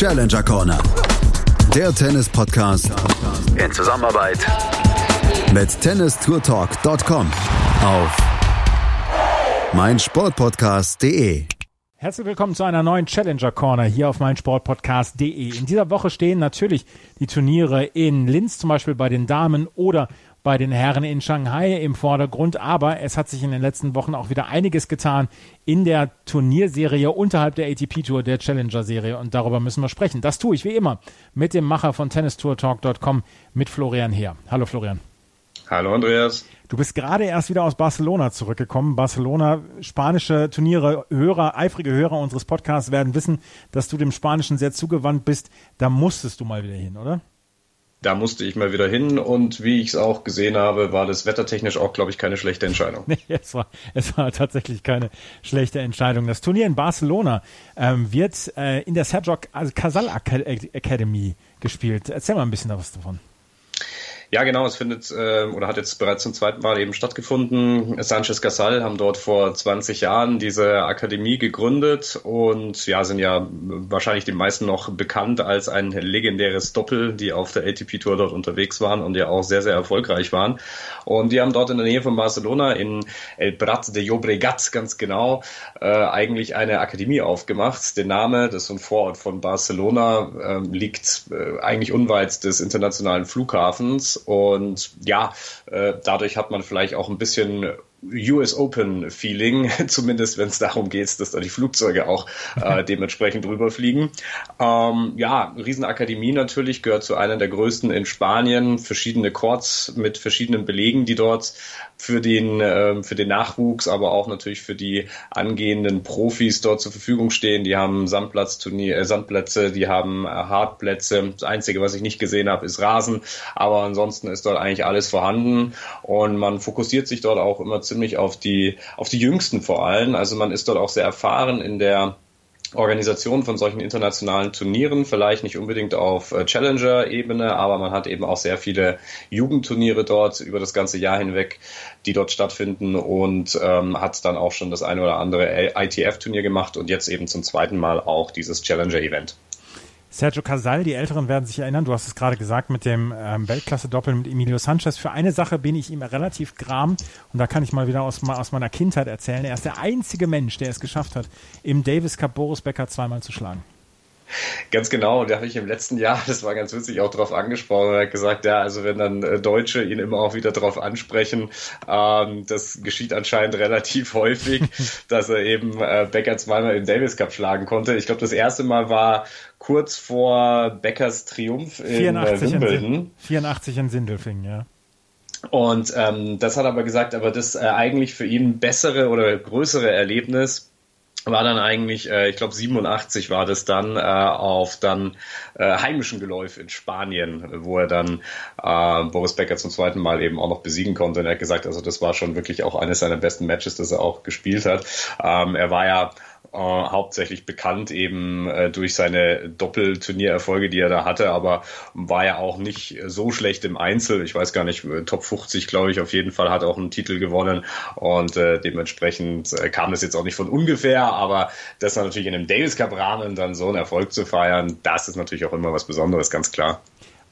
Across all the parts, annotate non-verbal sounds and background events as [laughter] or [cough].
Challenger Corner. Der Tennis-Podcast in Zusammenarbeit mit tennistourtalk.com auf meinsportpodcast.de. Herzlich willkommen zu einer neuen Challenger Corner hier auf meinsportpodcast.de. In dieser Woche stehen natürlich die Turniere in Linz zum Beispiel bei den Damen oder bei den Herren in Shanghai im Vordergrund, aber es hat sich in den letzten Wochen auch wieder einiges getan in der Turnierserie unterhalb der ATP Tour, der Challenger Serie und darüber müssen wir sprechen. Das tue ich wie immer mit dem Macher von tennistourtalk.com mit Florian Heer. Hallo Florian. Hallo Andreas. Du bist gerade erst wieder aus Barcelona zurückgekommen. Barcelona, spanische Turniere, Hörer, eifrige Hörer unseres Podcasts werden wissen, dass du dem Spanischen sehr zugewandt bist. Da musstest du mal wieder hin, oder? Da musste ich mal wieder hin und wie ich es auch gesehen habe, war das wettertechnisch auch, glaube ich, keine schlechte Entscheidung. [laughs] Nee, es war, es war tatsächlich keine schlechte Entscheidung. Das Turnier in Barcelona ähm, wird äh, in der Sergio Casal Academy gespielt. Erzähl mal ein bisschen was davon. Ja, genau, es findet äh, oder hat jetzt bereits zum zweiten Mal eben stattgefunden. Sanchez Casal haben dort vor 20 Jahren diese Akademie gegründet und ja, sind ja wahrscheinlich den meisten noch bekannt als ein legendäres Doppel, die auf der ATP Tour dort unterwegs waren und ja auch sehr, sehr erfolgreich waren. Und die haben dort in der Nähe von Barcelona in El Prat de Llobregat ganz genau äh, eigentlich eine Akademie aufgemacht. Der Name, das ist ein Vorort von Barcelona, äh, liegt eigentlich unweit des internationalen Flughafens und ja, äh, dadurch hat man vielleicht auch ein bisschen US Open Feeling, [laughs] zumindest wenn es darum geht, dass da die Flugzeuge auch äh, [laughs] dementsprechend rüberfliegen. Ähm, ja, Riesenakademie natürlich gehört zu einer der größten in Spanien. Verschiedene Courts mit verschiedenen Belegen, die dort für den äh, für den Nachwuchs, aber auch natürlich für die angehenden Profis dort zur Verfügung stehen. Die haben Sandplatzturnier, äh, Sandplätze, die haben äh, Hartplätze. Das Einzige, was ich nicht gesehen habe, ist Rasen, aber ansonsten ist dort eigentlich alles vorhanden und man fokussiert sich dort auch immer ziemlich auf die, auf die Jüngsten vor allem. Also man ist dort auch sehr erfahren in der Organisation von solchen internationalen Turnieren, vielleicht nicht unbedingt auf äh, Challenger-Ebene, aber man hat eben auch sehr viele Jugendturniere dort über das ganze Jahr hinweg, die dort stattfinden und ähm, hat dann auch schon das eine oder andere ITF-Turnier gemacht und jetzt eben zum zweiten Mal auch dieses Challenger-Event. Sergio Casal, die Älteren werden sich erinnern, du hast es gerade gesagt, mit dem ähm, Weltklasse-Doppel mit Emilio Sanchez. Für eine Sache bin ich ihm relativ gram und da kann ich mal wieder aus, aus meiner Kindheit erzählen. Er ist der einzige Mensch, der es geschafft hat, im Davis Cup Boris Becker zweimal zu schlagen. Ganz genau, da habe ich im letzten Jahr, [laughs] das war ganz witzig, auch drauf angesprochen. Er hat gesagt, ja, also wenn dann äh, Deutsche ihn immer auch wieder drauf ansprechen, ähm, das geschieht anscheinend relativ [laughs] häufig, dass er eben äh, Becker zweimal im Davis Cup schlagen konnte. Ich glaube, das erste Mal war kurz vor Beckers Triumph in äh, Wimbledon. In 84 in Sindelfingen, ja. Und ähm, das hat aber gesagt, aber das äh, eigentlich für ihn bessere oder größere Erlebnis war dann eigentlich, äh, ich glaube 87 war das dann äh, auf dann äh, heimischen Geläuf in Spanien, wo er dann äh, Boris Becker zum zweiten Mal eben auch noch besiegen konnte. Und er hat gesagt, also das war schon wirklich auch eines seiner besten Matches, das er auch gespielt hat. Ähm, er war ja äh, hauptsächlich bekannt eben äh, durch seine Doppelturniererfolge, die er da hatte, aber war ja auch nicht so schlecht im Einzel. Ich weiß gar nicht, äh, Top 50, glaube ich, auf jeden Fall hat auch einen Titel gewonnen und äh, dementsprechend äh, kam das jetzt auch nicht von ungefähr, aber das natürlich in einem Davis Cup Rahmen dann so einen Erfolg zu feiern, das ist natürlich auch immer was Besonderes, ganz klar.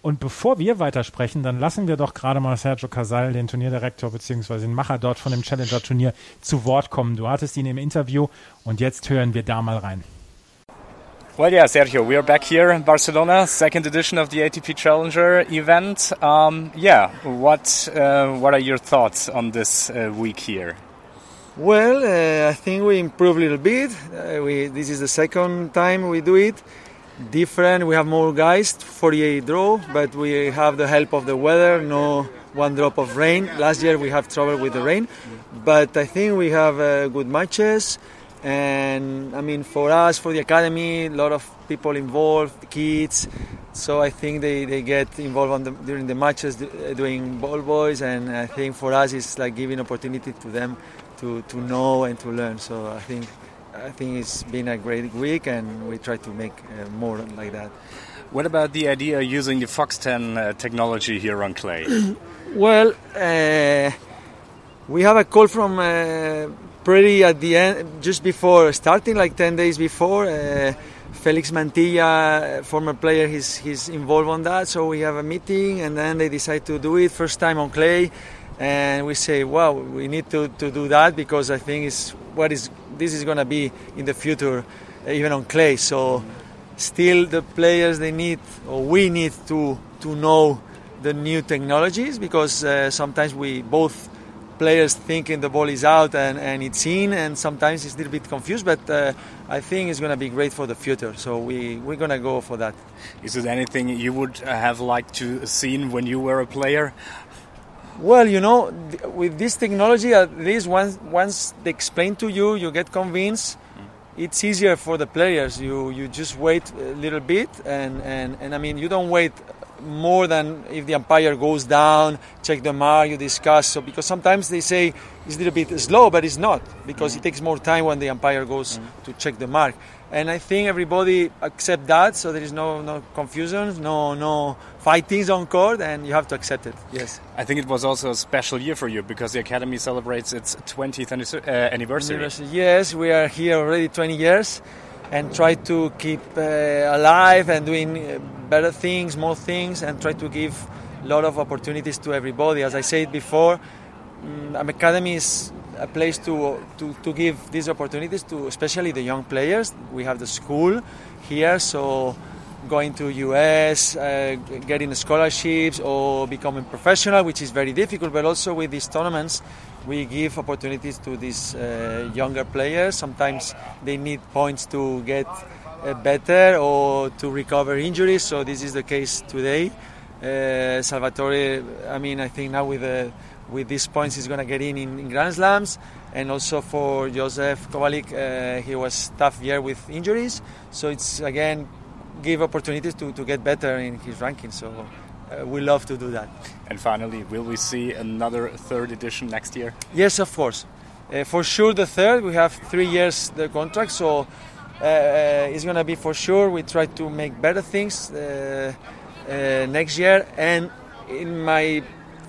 Und bevor wir weitersprechen, dann lassen wir doch gerade mal Sergio Casal, den Turnierdirektor bzw. den Macher dort von dem Challenger-Turnier, zu Wort kommen. Du hattest ihn im Interview und jetzt hören wir da mal rein. Well, yeah, Sergio, we are back here in Barcelona, second edition of the ATP Challenger event. Um, yeah, what uh, what are your thoughts on this uh, week here? Well, uh, I think we improved a little bit. Uh, we, this is the second time we do it. Different. We have more guys, 48 draw, but we have the help of the weather. No one drop of rain. Last year we have trouble with the rain, but I think we have uh, good matches. And I mean, for us, for the academy, a lot of people involved, kids. So I think they, they get involved the, during the matches doing ball boys, and I think for us it's like giving opportunity to them to, to know and to learn. So I think I think it's been a great week, and we try to make uh, more like that. What about the idea of using the Fox 10 uh, technology here on clay? [clears throat] well, uh, we have a call from uh, pretty at the end, just before starting, like 10 days before. Uh, Felix Mantilla, former player, he's, he's involved on that. So we have a meeting and then they decide to do it first time on clay. And we say, wow, we need to, to do that because I think it's what is this is going to be in the future, even on clay. So still the players they need or we need to to know the new technologies because uh, sometimes we both players thinking the ball is out and, and it's in and sometimes it's a little bit confused but uh, I think it's going to be great for the future so we, we're going to go for that. Is there anything you would have liked to seen when you were a player? Well, you know, with this technology, at least once, once they explain to you, you get convinced it's easier for the players. You you just wait a little bit, and, and, and I mean, you don't wait more than if the umpire goes down, check the mark, you discuss. So because sometimes they say it's a little bit slow, but it's not because mm. it takes more time when the umpire goes mm. to check the mark. And I think everybody accept that, so there is no no confusion, no no fightings on court, and you have to accept it. Yes. I think it was also a special year for you because the academy celebrates its 20th uh, anniversary. Yes, we are here already 20 years and try to keep uh, alive and doing uh, better things, more things, and try to give a lot of opportunities to everybody. As I said before, um, Academy is a place to, to, to give these opportunities to especially the young players. We have the school here, so going to US, uh, getting scholarships or becoming professional, which is very difficult, but also with these tournaments, we give opportunities to these uh, younger players. Sometimes they need points to get uh, better or to recover injuries. So this is the case today. Uh, Salvatore, I mean, I think now with the, with these points he's going to get in, in, in Grand Slams, and also for Josef Kovalik, uh, he was tough year with injuries. So it's again give opportunities to, to get better in his ranking. So uh, we love to do that. And finally, will we see another third edition next year? Yes, of course. Uh, for sure, the third. We have three years the contract, so uh, uh it's gonna be for sure. We try to make better things uh, uh, next year, and in my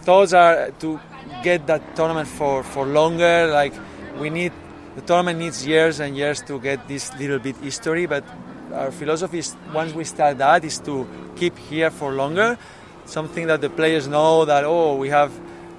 thoughts are to get that tournament for for longer. Like we need the tournament needs years and years to get this little bit history, but our philosophy is once we start that is to keep here for longer something that the players know that oh we have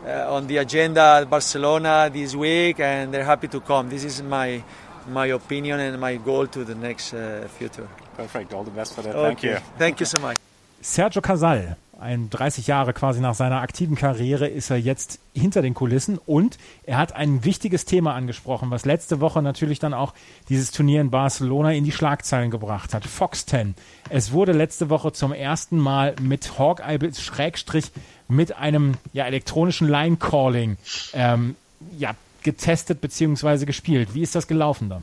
uh, on the agenda at Barcelona this week and they're happy to come. This is my my opinion and my goal to the next uh, future. Perfect. All the best for that. Okay. Thank you. Thank you so much. Sergio Casal ein 30 Jahre quasi nach seiner aktiven Karriere ist er jetzt hinter den Kulissen und er hat ein wichtiges Thema angesprochen, was letzte Woche natürlich dann auch dieses Turnier in Barcelona in die Schlagzeilen gebracht hat. Fox 10. Es wurde letzte Woche zum ersten Mal mit Hawkeye Schrägstrich mit einem ja, elektronischen Line Calling ähm, ja, getestet bzw. gespielt. Wie ist das gelaufen da?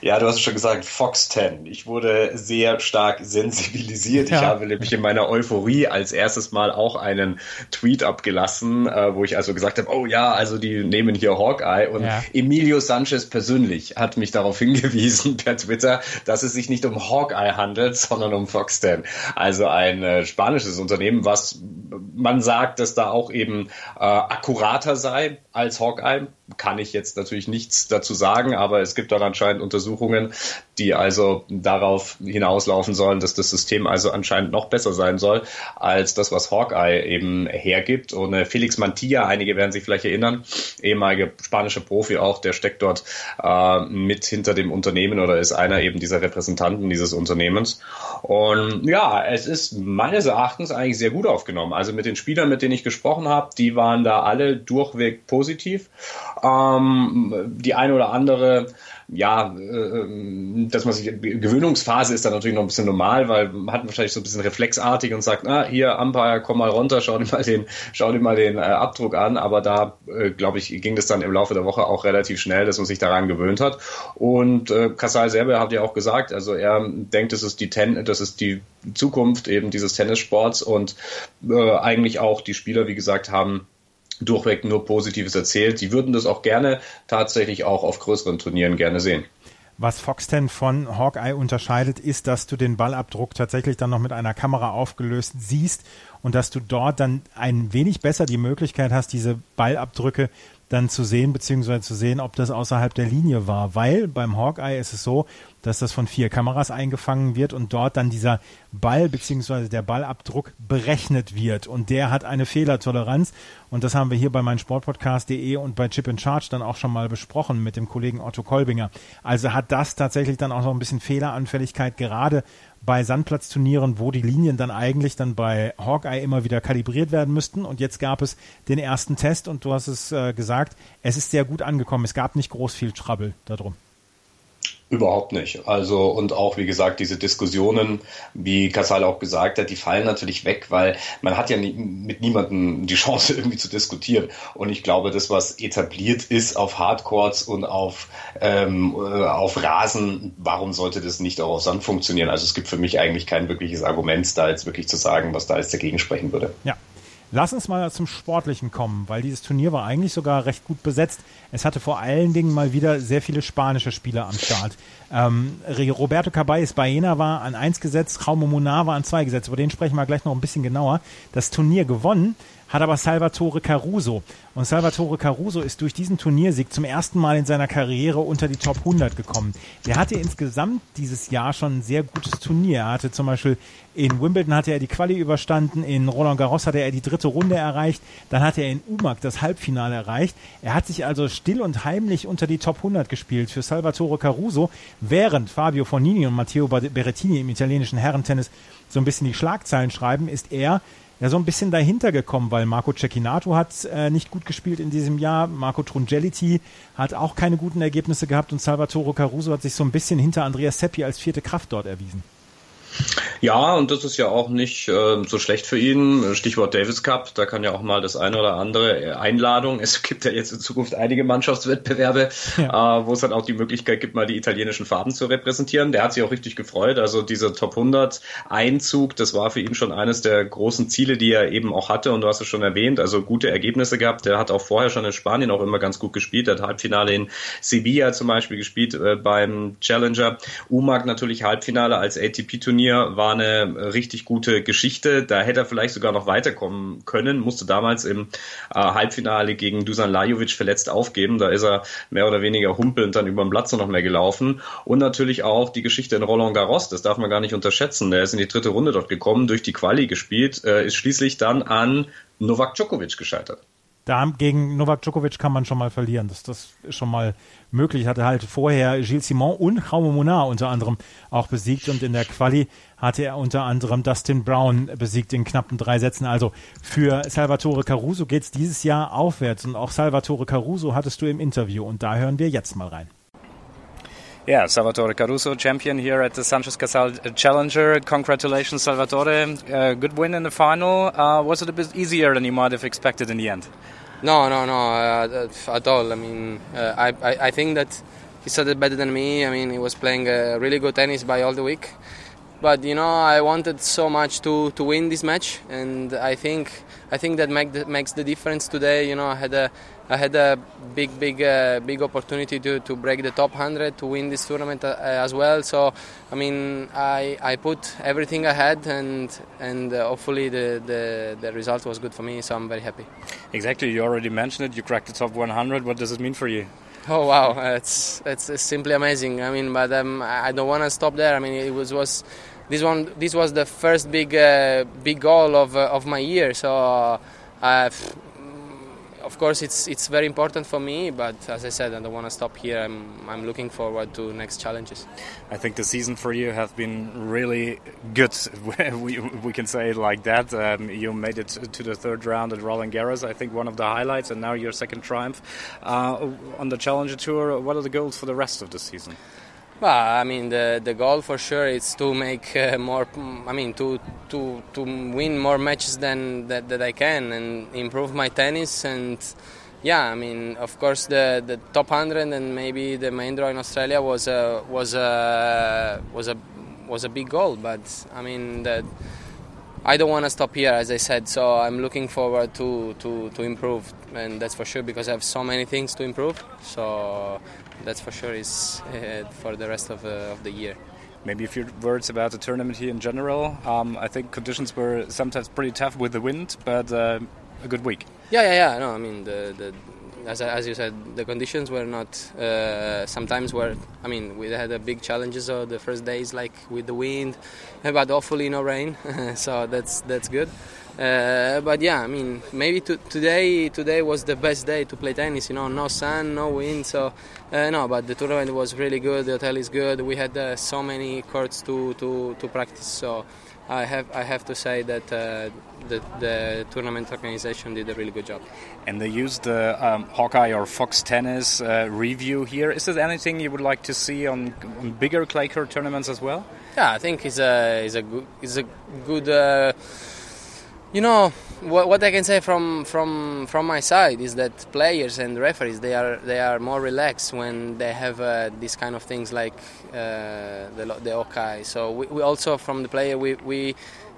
Ja, du hast schon gesagt, Fox 10. Ich wurde sehr stark sensibilisiert. Ja. Ich habe nämlich in meiner Euphorie als erstes Mal auch einen Tweet abgelassen, äh, wo ich also gesagt habe, oh ja, also die nehmen hier Hawkeye. Und ja. Emilio Sanchez persönlich hat mich darauf [laughs] hingewiesen per Twitter, dass es sich nicht um Hawkeye handelt, sondern um Fox 10. Also ein äh, spanisches Unternehmen, was man sagt, dass da auch eben äh, akkurater sei als Hawkeye kann ich jetzt natürlich nichts dazu sagen, aber es gibt dort anscheinend Untersuchungen, die also darauf hinauslaufen sollen, dass das System also anscheinend noch besser sein soll als das, was Hawkeye eben hergibt. Und Felix Mantilla, einige werden sich vielleicht erinnern, ehemaliger spanischer Profi auch, der steckt dort äh, mit hinter dem Unternehmen oder ist einer eben dieser Repräsentanten dieses Unternehmens. Und ja, es ist meines Erachtens eigentlich sehr gut aufgenommen. Also mit den Spielern, mit denen ich gesprochen habe, die waren da alle durchweg positiv. Ähm, die eine oder andere ja, äh, dass man sich Gewöhnungsphase ist dann natürlich noch ein bisschen normal, weil man hat wahrscheinlich so ein bisschen reflexartig und sagt, ah, hier Umpire, komm mal runter, schau dir mal den, schau dir mal den äh, Abdruck an. Aber da, äh, glaube ich, ging das dann im Laufe der Woche auch relativ schnell, dass man sich daran gewöhnt hat. Und äh, Kassai selber hat ja auch gesagt, also er denkt, das ist die Ten, das ist die Zukunft eben dieses Tennissports und äh, eigentlich auch die Spieler, wie gesagt, haben durchweg nur Positives erzählt. Sie würden das auch gerne tatsächlich auch auf größeren Turnieren gerne sehen. Was Fox 10 von Hawkeye unterscheidet, ist, dass du den Ballabdruck tatsächlich dann noch mit einer Kamera aufgelöst siehst und dass du dort dann ein wenig besser die Möglichkeit hast, diese Ballabdrücke dann zu sehen, beziehungsweise zu sehen, ob das außerhalb der Linie war. Weil beim Hawkeye ist es so, dass das von vier Kameras eingefangen wird und dort dann dieser Ball beziehungsweise der Ballabdruck berechnet wird. Und der hat eine Fehlertoleranz. Und das haben wir hier bei meinsportpodcast.de und bei Chip in Charge dann auch schon mal besprochen mit dem Kollegen Otto Kolbinger. Also hat das tatsächlich dann auch noch ein bisschen Fehleranfälligkeit, gerade bei Sandplatzturnieren, wo die Linien dann eigentlich dann bei Hawkeye immer wieder kalibriert werden müssten. Und jetzt gab es den ersten Test und du hast es äh, gesagt, es ist sehr gut angekommen. Es gab nicht groß viel Trouble darum. Überhaupt nicht. Also und auch wie gesagt diese Diskussionen, wie Casal auch gesagt hat, die fallen natürlich weg, weil man hat ja nie, mit niemandem die [laughs] Chance irgendwie zu diskutieren. Und ich glaube, das was etabliert ist auf Hardcourts und auf ähm, äh, auf Rasen, warum sollte das nicht auch auf Sand funktionieren? Also es gibt für mich eigentlich kein wirkliches Argument, da jetzt wirklich zu sagen, was da jetzt dagegen sprechen würde. Ja, Lass uns mal zum Sportlichen kommen, weil dieses Turnier war eigentlich sogar recht gut besetzt. Es hatte vor allen Dingen mal wieder sehr viele spanische Spieler am Start. Ähm, Roberto Caballes Baena war an 1 gesetzt, Jaume Munar war an 2 gesetzt. Über den sprechen wir gleich noch ein bisschen genauer. Das Turnier gewonnen hat aber Salvatore Caruso. Und Salvatore Caruso ist durch diesen Turniersieg zum ersten Mal in seiner Karriere unter die Top 100 gekommen. Der hatte insgesamt dieses Jahr schon ein sehr gutes Turnier. Er hatte zum Beispiel in Wimbledon hatte er die Quali überstanden, in Roland Garros hatte er die dritte Runde erreicht, dann hatte er in Umag das Halbfinale erreicht. Er hat sich also still und heimlich unter die Top 100 gespielt für Salvatore Caruso, während Fabio Fornini und Matteo Berrettini im italienischen Herrentennis so ein bisschen die Schlagzeilen schreiben, ist er ja so ein bisschen dahinter gekommen, weil Marco Cecchinato hat äh, nicht gut gespielt in diesem Jahr, Marco Trungeliti hat auch keine guten Ergebnisse gehabt und Salvatore Caruso hat sich so ein bisschen hinter Andreas Seppi als vierte Kraft dort erwiesen. Ja, und das ist ja auch nicht äh, so schlecht für ihn. Stichwort Davis Cup, da kann ja auch mal das eine oder andere Einladung. Es gibt ja jetzt in Zukunft einige Mannschaftswettbewerbe, ja. äh, wo es dann auch die Möglichkeit gibt, mal die italienischen Farben zu repräsentieren. Der hat sich auch richtig gefreut. Also dieser Top 100 Einzug, das war für ihn schon eines der großen Ziele, die er eben auch hatte. Und du hast es schon erwähnt, also gute Ergebnisse gehabt. Der hat auch vorher schon in Spanien auch immer ganz gut gespielt. Er hat Halbfinale in Sevilla zum Beispiel gespielt äh, beim Challenger. UMAG natürlich Halbfinale als ATP-Turnier war eine richtig gute Geschichte. Da hätte er vielleicht sogar noch weiterkommen können, musste damals im äh, Halbfinale gegen Dusan Lajovic verletzt aufgeben. Da ist er mehr oder weniger humpelnd dann über den Platz noch mehr gelaufen. Und natürlich auch die Geschichte in Roland Garros, das darf man gar nicht unterschätzen. Der ist in die dritte Runde dort gekommen, durch die Quali gespielt, äh, ist schließlich dann an Novak Djokovic gescheitert da gegen Novak Djokovic kann man schon mal verlieren. Das, das ist schon mal möglich. Hatte halt vorher Gilles Simon und Jaume Munar unter anderem auch besiegt und in der Quali hatte er unter anderem Dustin Brown besiegt in knappen drei Sätzen. Also für Salvatore Caruso geht es dieses Jahr aufwärts und auch Salvatore Caruso hattest du im Interview und da hören wir jetzt mal rein. Yeah, Salvatore Caruso, champion here at the Sanchez Casal Challenger. Congratulations, Salvatore. Uh, good win in the final. Uh, was it a bit easier than you might have expected in the end? No, no, no, uh, at all. I mean, uh, I, I, I, think that he started better than me. I mean, he was playing really good tennis by all the week. But you know, I wanted so much to, to win this match, and I think I think that make the, makes the difference today. You know, I had a I had a big, big, uh, big opportunity to, to break the top 100 to win this tournament uh, as well. So, I mean, I, I put everything I had, and and uh, hopefully the, the the result was good for me. So I'm very happy. Exactly, you already mentioned it. You cracked the top 100. What does it mean for you? Oh wow, it's it's, simply amazing. I mean, but um, I don't want to stop there. I mean, it was was this one. This was the first big uh, big goal of uh, of my year. So. Uh, of course, it's it's very important for me. But as I said, I don't want to stop here. I'm I'm looking forward to next challenges. I think the season for you has been really good. [laughs] we, we can say it like that. Um, you made it to the third round at Roland Garros. I think one of the highlights, and now your second triumph uh, on the Challenger Tour. What are the goals for the rest of the season? Well, I mean, the the goal for sure is to make uh, more. I mean, to to to win more matches than that, that I can and improve my tennis and. Yeah, I mean, of course, the, the top hundred and maybe the main draw in Australia was a was a was a was a big goal. But I mean, the, I don't want to stop here, as I said. So I'm looking forward to, to, to improve, and that's for sure because I have so many things to improve. So that's for sure is uh, for the rest of, uh, of the year. Maybe a few words about the tournament here in general. Um, I think conditions were sometimes pretty tough with the wind, but uh, a good week. Yeah, yeah, yeah. No, I mean the, the as, as you said, the conditions were not. Uh, sometimes were. I mean, we had a big challenges of the first days, like with the wind, but hopefully no rain. [laughs] so that's that's good. Uh, but yeah, I mean, maybe to, today today was the best day to play tennis. You know, no sun, no wind. So uh, no, but the tournament was really good. The hotel is good. We had uh, so many courts to, to, to practice. So I have I have to say that uh, the, the tournament organization did a really good job. And they used the um, Hawkeye or Fox Tennis uh, review here. Is there anything you would like to see on, on bigger clay court tournaments as well? Yeah, I think it's a it's a good it's a good. You know what, what I can say from from from my side is that players and referees they are they are more relaxed when they have uh, these kind of things like uh, the the okay. So we, we, also from the player we, we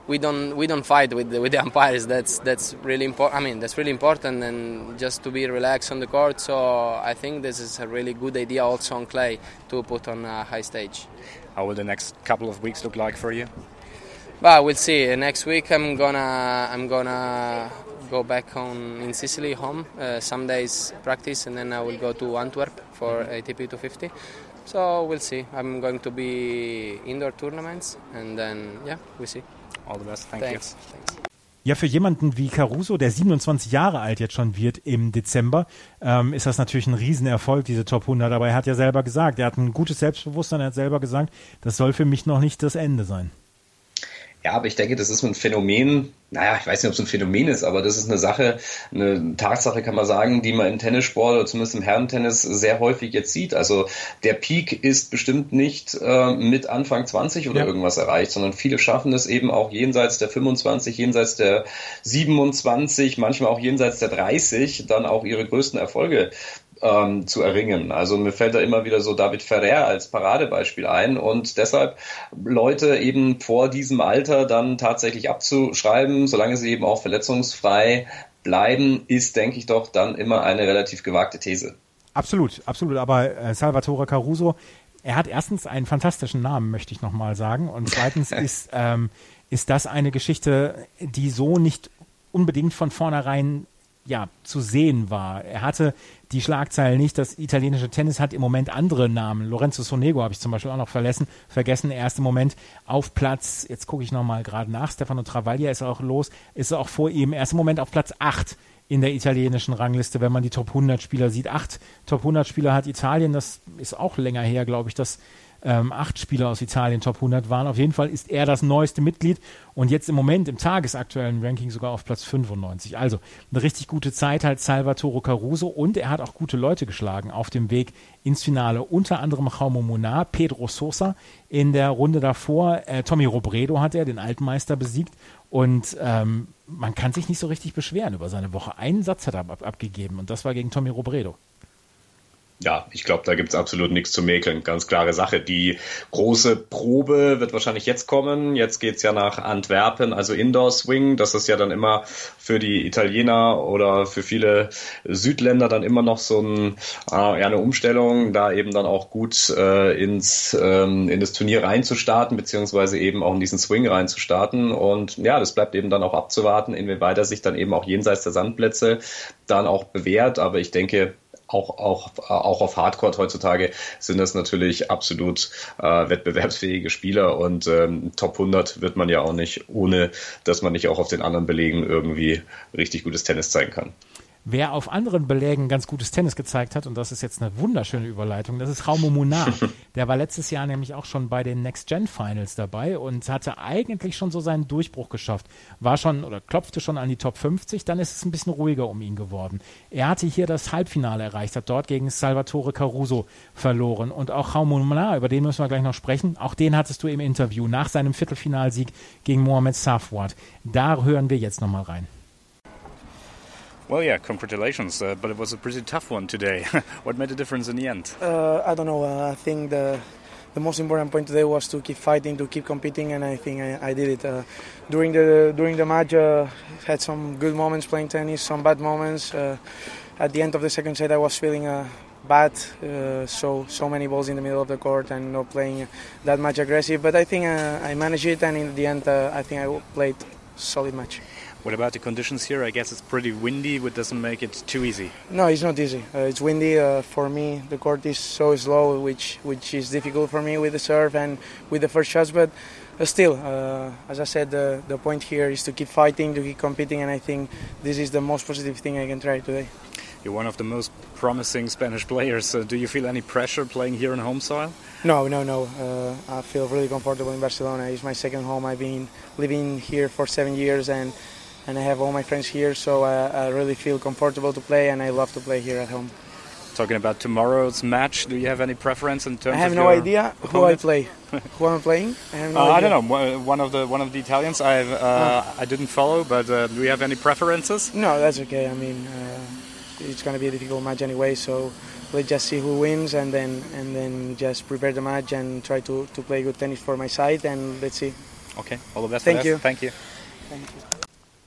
we don't we don't fight with the, with the [laughs] umpires. That's that's really important. I mean that's really important and just to be relaxed on the court. So I think this is a really good idea also on clay to put on a high stage. How will the next couple of weeks look like for you? But we'll see. Next week I'm gonna I'm gonna go back home in Sicily home. Uh, some days practice and then I will go to Antwerp for ATP 250. So we'll see. I'm going to be indoor tournaments and then yeah, we'll see. All the best. Thank Thanks. you. Thanks. Ja, für jemanden wie Caruso, der 27 Jahre alt jetzt schon wird im Dezember, ähm, ist das natürlich ein Riesenerfolg, diese Top 100. Aber er hat ja selber gesagt, er hat ein gutes Selbstbewusstsein, er hat selber gesagt, das soll für mich noch nicht das Ende sein. Ja, aber ich denke, das ist ein Phänomen, naja, ich weiß nicht, ob es ein Phänomen ist, aber das ist eine Sache, eine Tatsache kann man sagen, die man im Tennissport oder zumindest im Herrentennis sehr häufig jetzt sieht. Also der Peak ist bestimmt nicht äh, mit Anfang 20 oder ja. irgendwas erreicht, sondern viele schaffen es eben auch jenseits der 25, jenseits der 27, manchmal auch jenseits der 30, dann auch ihre größten Erfolge ähm, zu erringen. Also mir fällt da immer wieder so David Ferrer als Paradebeispiel ein und deshalb Leute eben vor diesem Alter dann tatsächlich abzuschreiben, solange sie eben auch verletzungsfrei bleiben, ist, denke ich doch, dann immer eine relativ gewagte These. Absolut, absolut. Aber äh, Salvatore Caruso, er hat erstens einen fantastischen Namen, möchte ich nochmal sagen. Und zweitens [laughs] ist, ähm, ist das eine Geschichte, die so nicht unbedingt von vornherein ja, zu sehen war. Er hatte die Schlagzeile nicht. Das italienische Tennis hat im Moment andere Namen. Lorenzo Sonego habe ich zum Beispiel auch noch vergessen. Vergessen, er ist im Moment auf Platz, jetzt gucke ich nochmal gerade nach, Stefano Travaglia ist auch los, ist auch vor ihm. Er ist im Moment auf Platz 8 in der italienischen Rangliste, wenn man die Top 100 Spieler sieht. Acht Top 100 Spieler hat Italien, das ist auch länger her, glaube ich, dass ähm, acht Spieler aus Italien Top 100 waren. Auf jeden Fall ist er das neueste Mitglied und jetzt im Moment im tagesaktuellen Ranking sogar auf Platz 95. Also eine richtig gute Zeit halt Salvatore Caruso und er hat auch gute Leute geschlagen auf dem Weg ins Finale. Unter anderem Jaume Munar, Pedro Sosa in der Runde davor. Äh, Tommy Robredo hat er, den Altmeister, besiegt und ähm, man kann sich nicht so richtig beschweren über seine Woche. Einen Satz hat er ab abgegeben und das war gegen Tommy Robredo ja, ich glaube, da gibt's absolut nichts zu mäkeln. Ganz klare Sache. Die große Probe wird wahrscheinlich jetzt kommen. Jetzt geht's ja nach Antwerpen, also Indoor Swing. Das ist ja dann immer für die Italiener oder für viele Südländer dann immer noch so ein, äh, eine Umstellung, da eben dann auch gut äh, ins, ähm, in das Turnier reinzustarten, beziehungsweise eben auch in diesen Swing reinzustarten. Und ja, das bleibt eben dann auch abzuwarten, inwieweit er sich dann eben auch jenseits der Sandplätze dann auch bewährt. Aber ich denke, auch, auch, auch auf Hardcore heutzutage sind das natürlich absolut äh, wettbewerbsfähige Spieler und ähm, Top 100 wird man ja auch nicht, ohne dass man nicht auch auf den anderen Belegen irgendwie richtig gutes Tennis zeigen kann. Wer auf anderen Belägen ganz gutes Tennis gezeigt hat, und das ist jetzt eine wunderschöne Überleitung, das ist Raumo Munar. [laughs] Der war letztes Jahr nämlich auch schon bei den Next Gen Finals dabei und hatte eigentlich schon so seinen Durchbruch geschafft. War schon oder klopfte schon an die Top 50, dann ist es ein bisschen ruhiger um ihn geworden. Er hatte hier das Halbfinale erreicht, hat dort gegen Salvatore Caruso verloren. Und auch Raumo Munar, über den müssen wir gleich noch sprechen, auch den hattest du im Interview nach seinem Viertelfinalsieg gegen Mohamed Safwat. Da hören wir jetzt nochmal rein. Well, yeah, congratulations, uh, but it was a pretty tough one today. [laughs] what made the difference in the end? Uh, I don't know. Uh, I think the the most important point today was to keep fighting, to keep competing, and I think I, I did it. Uh, during the during the match, uh, had some good moments playing tennis, some bad moments. Uh, at the end of the second set, I was feeling bad. So so many balls in the middle of the court and not playing that much aggressive. But I think I managed it, and in the end, I think I played solid match. What about the conditions here? I guess it's pretty windy, which doesn't make it too easy. No, it's not easy. Uh, it's windy. Uh, for me, the court is so slow, which which is difficult for me with the serve and with the first shots. But uh, still, uh, as I said, the, the point here is to keep fighting, to keep competing, and I think this is the most positive thing I can try today. You're one of the most promising Spanish players. Do you feel any pressure playing here in home soil? No, no, no. Uh, I feel really comfortable in Barcelona. It's my second home. I've been living here for seven years, and and I have all my friends here, so I, I really feel comfortable to play, and I love to play here at home. Talking about tomorrow's match, do you have any preference in terms? I have of no idea who I play. [laughs] who I'm playing? I no Uh, I don't know. One- of the one of the Italians. I uh, I didn't follow, but uh, do you have any preferences? No, that's okay. I mean, uh, it's going to be a difficult match anyway, so let's just see who wins, and then and then just prepare the match and try to, to play good tennis for my side, and let's see. Okay, all the best. Thank for that. you. Thank you.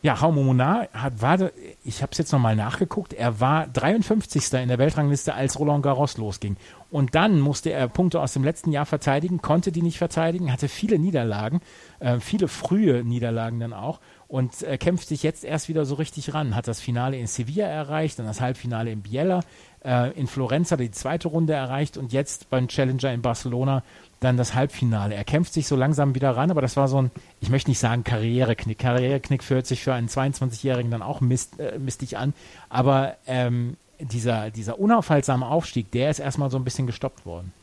Ja, Jaume Munar hat, war, ich habe es jetzt nochmal nachgeguckt, er war 53. in der Weltrangliste, als Roland Garros losging. Und dann musste er Punkte aus dem letzten Jahr verteidigen, konnte die nicht verteidigen, hatte viele Niederlagen, äh, viele frühe Niederlagen dann auch und äh, kämpft sich jetzt erst wieder so richtig ran. Hat das Finale in Sevilla erreicht, dann das Halbfinale in Biella, äh, in Florenz hat er die zweite Runde erreicht und jetzt beim Challenger in Barcelona dann das Halbfinale. Er kämpft sich so langsam wieder ran, aber das war so ein, ich möchte nicht sagen Karriereknick. Karriereknick hört sich für einen 22-Jährigen dann auch mist, äh, mistig an, aber ähm, dieser, dieser unaufhaltsame Aufstieg, der ist erstmal so ein bisschen gestoppt worden.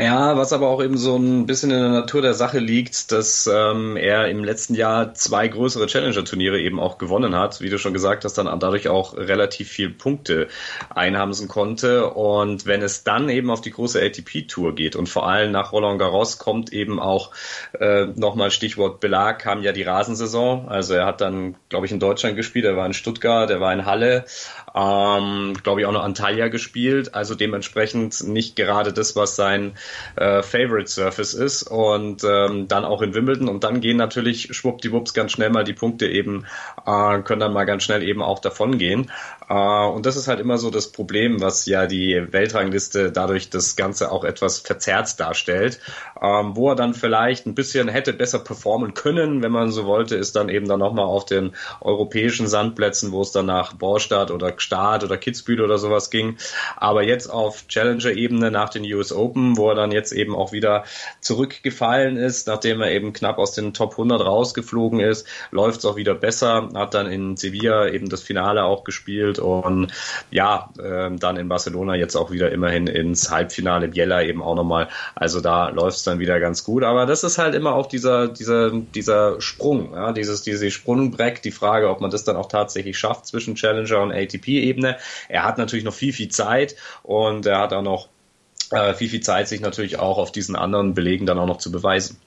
Ja, was aber auch eben so ein bisschen in der Natur der Sache liegt, dass ähm, er im letzten Jahr zwei größere Challenger-Turniere eben auch gewonnen hat, wie du schon gesagt hast, dann dadurch auch relativ viel Punkte einhamsen konnte. Und wenn es dann eben auf die große ATP-Tour geht und vor allem nach Roland Garros kommt eben auch äh, nochmal Stichwort Belag, kam ja die Rasensaison. Also er hat dann, glaube ich, in Deutschland gespielt, er war in Stuttgart, er war in Halle, ähm, glaube ich auch noch Antalya gespielt. Also dementsprechend nicht gerade das, was sein äh, Favorite Surface ist und ähm, dann auch in Wimbledon und dann gehen natürlich schwuppdiwupps ganz schnell mal die Punkte eben, äh, können dann mal ganz schnell eben auch davon gehen. Äh, und das ist halt immer so das Problem, was ja die Weltrangliste dadurch das Ganze auch etwas verzerrt darstellt. Ähm, wo er dann vielleicht ein bisschen hätte besser performen können, wenn man so wollte, ist dann eben dann nochmal auf den europäischen Sandplätzen, wo es dann nach Borstadt oder Gstaad oder Kitzbühel oder sowas ging. Aber jetzt auf Challenger-Ebene nach den US Open, wo er dann jetzt eben auch wieder zurückgefallen ist, nachdem er eben knapp aus den Top 100 rausgeflogen ist, läuft es auch wieder besser, hat dann in Sevilla eben das Finale auch gespielt und ja, äh, dann in Barcelona jetzt auch wieder immerhin ins Halbfinale Biella eben auch nochmal. Also da läuft es dann wieder ganz gut. Aber das ist halt immer auch dieser, dieser, dieser Sprung, ja, dieses, diese Sprungbreck, die Frage, ob man das dann auch tatsächlich schafft zwischen Challenger und ATP-Ebene. Er hat natürlich noch viel, viel Zeit und er hat auch noch äh, viel, viel Zeit, sich natürlich auch auf diesen anderen Belegen dann auch noch zu beweisen.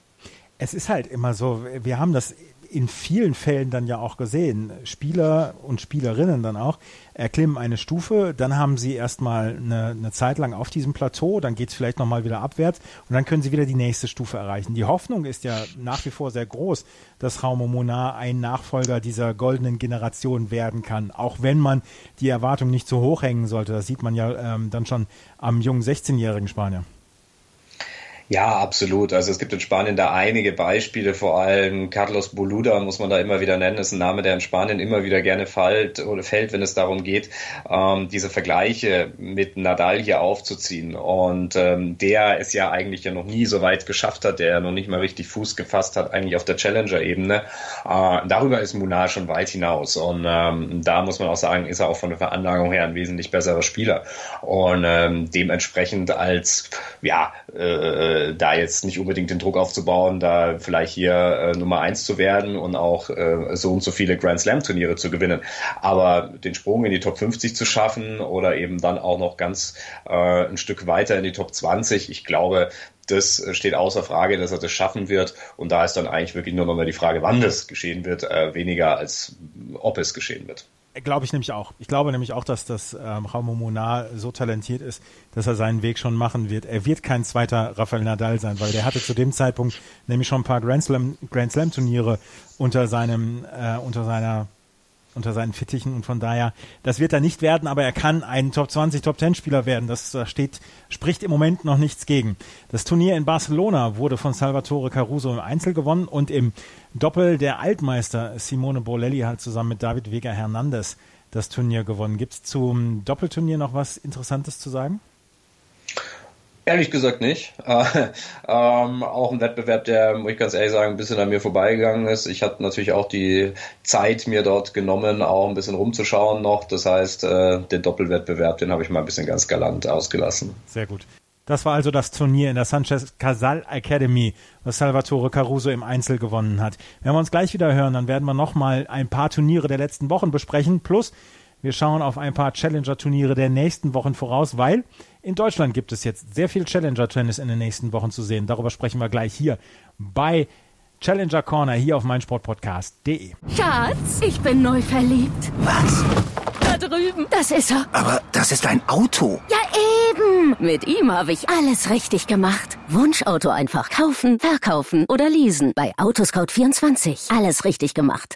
Es ist halt immer so, wir haben das in vielen Fällen dann ja auch gesehen. Spieler und Spielerinnen dann auch erklimmen eine Stufe, dann haben sie erstmal eine, eine Zeit lang auf diesem Plateau, dann geht es vielleicht nochmal wieder abwärts und dann können sie wieder die nächste Stufe erreichen. Die Hoffnung ist ja nach wie vor sehr groß, dass Raume Monar ein Nachfolger dieser goldenen Generation werden kann, auch wenn man die Erwartung nicht so hoch hängen sollte. Das sieht man ja ähm, dann schon am jungen 16-jährigen Spanier. Ja, absolut. Also es gibt in Spanien da einige Beispiele, vor allem Carlos Boluda muss man da immer wieder nennen, ist ein Name, der in Spanien immer wieder gerne fällt oder fällt, wenn es darum geht, ähm, diese Vergleiche mit Nadal hier aufzuziehen. Und ähm, der es ja eigentlich ja noch nie so weit geschafft hat, der ja noch nicht mal richtig Fuß gefasst hat, eigentlich auf der Challenger-Ebene. Äh, darüber ist Munar schon weit hinaus. Und ähm, da muss man auch sagen, ist er auch von der Veranlagung her ein wesentlich besserer Spieler. Und ähm, dementsprechend als ja äh, da jetzt nicht unbedingt den Druck aufzubauen, da vielleicht hier äh, Nummer eins zu werden und auch äh, so und so viele Grand Slam Turniere zu gewinnen. Aber den Sprung in die Top 50 zu schaffen oder eben dann auch noch ganz äh, ein Stück weiter in die Top 20, ich glaube, das steht außer Frage, dass er das schaffen wird. Und da ist dann eigentlich wirklich nur noch mal die Frage, wann das geschehen wird, äh, weniger als ob es geschehen wird. Glaube ich nämlich auch. Ich glaube nämlich auch, dass das ähm, Raumo Monar so talentiert ist, dass er seinen Weg schon machen wird. Er wird kein zweiter Rafael Nadal sein, weil der hatte zu dem Zeitpunkt nämlich schon ein paar Grand Slam, Grand Slam Turniere unter seinem, äh, unter seiner unter seinen Fittichen und von daher, das wird er nicht werden, aber er kann ein Top 20, Top 10 Spieler werden. Das steht, spricht im Moment noch nichts gegen. Das Turnier in Barcelona wurde von Salvatore Caruso im Einzel gewonnen und im Doppel der Altmeister Simone Bolelli hat zusammen mit David Vega Hernandez das Turnier gewonnen. Gibt es zum Doppelturnier noch was Interessantes zu sagen? Ehrlich gesagt nicht. Äh, [laughs] ähm, auch ein Wettbewerb, der, muss ich ganz ehrlich sagen, ein bisschen an mir vorbeigegangen ist. Ich hatte natürlich auch die Zeit mir dort genommen, auch ein bisschen rumzuschauen noch. Das heißt, äh, den Doppelwettbewerb, den habe ich mal ein bisschen ganz galant ausgelassen. Sehr gut. Das war also das Turnier in der Sanchez Casal Academy, was Salvatore Caruso im Einzel gewonnen hat. Wenn wir uns gleich wieder hören, dann werden wir nochmal ein paar Turniere der letzten Wochen besprechen. Plus, wir schauen auf ein paar Challenger-Turniere der nächsten Wochen voraus, weil in Deutschland gibt es jetzt sehr viel Challenger-Tennis in den nächsten Wochen zu sehen. Darüber sprechen wir gleich hier bei Challenger Corner hier auf meinsportpodcast.de. Schatz, ich bin neu verliebt. Was? Da drüben. Das ist er. Aber das ist ein Auto. Ja, eben. Mit ihm habe ich alles richtig gemacht. Wunschauto einfach kaufen, verkaufen oder leasen. Bei Autoscout24. Alles richtig gemacht.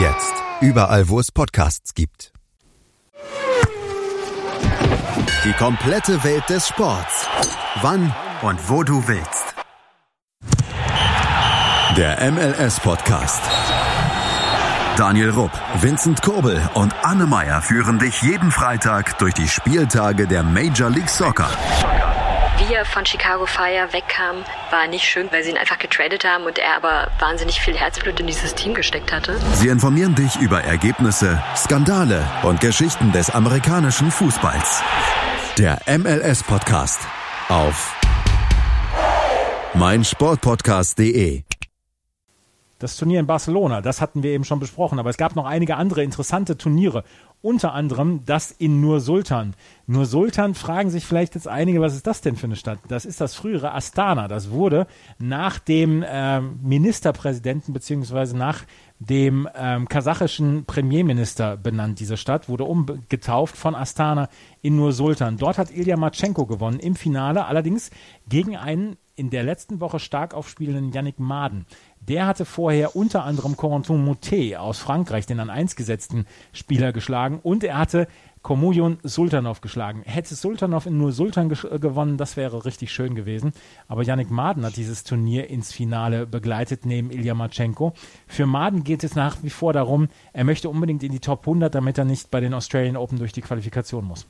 Jetzt. Überall, wo es Podcasts gibt. Die komplette Welt des Sports. Wann und wo du willst. Der MLS-Podcast. Daniel Rupp, Vincent Kurbel und Anne Meyer führen dich jeden Freitag durch die Spieltage der Major League Soccer wie er von Chicago Fire wegkam, war nicht schön, weil sie ihn einfach getradet haben und er aber wahnsinnig viel Herzblut in dieses Team gesteckt hatte. Sie informieren dich über Ergebnisse, Skandale und Geschichten des amerikanischen Fußballs. Der MLS Podcast auf meinsportpodcast.de. Das Turnier in Barcelona, das hatten wir eben schon besprochen, aber es gab noch einige andere interessante Turniere unter anderem das in Nur Sultan. Nur Sultan fragen sich vielleicht jetzt einige, was ist das denn für eine Stadt? Das ist das frühere Astana. Das wurde nach dem äh, Ministerpräsidenten beziehungsweise nach dem ähm, kasachischen Premierminister benannt. Diese Stadt wurde umgetauft von Astana in Nur Sultan. Dort hat Ilya Matschenko gewonnen im Finale, allerdings gegen einen in der letzten Woche stark aufspielenden Yannick Maden. Der hatte vorher unter anderem Corentin Moutet aus Frankreich, den an 1 gesetzten Spieler, geschlagen und er hatte Komujon Sultanov geschlagen. Hätte Sultanov in nur Sultan äh, gewonnen, das wäre richtig schön gewesen. Aber Yannick Maden hat dieses Turnier ins Finale begleitet, neben Ilya Matschenko. Für Maden geht es nach wie vor darum, er möchte unbedingt in die Top 100, damit er nicht bei den Australian Open durch die Qualifikation muss.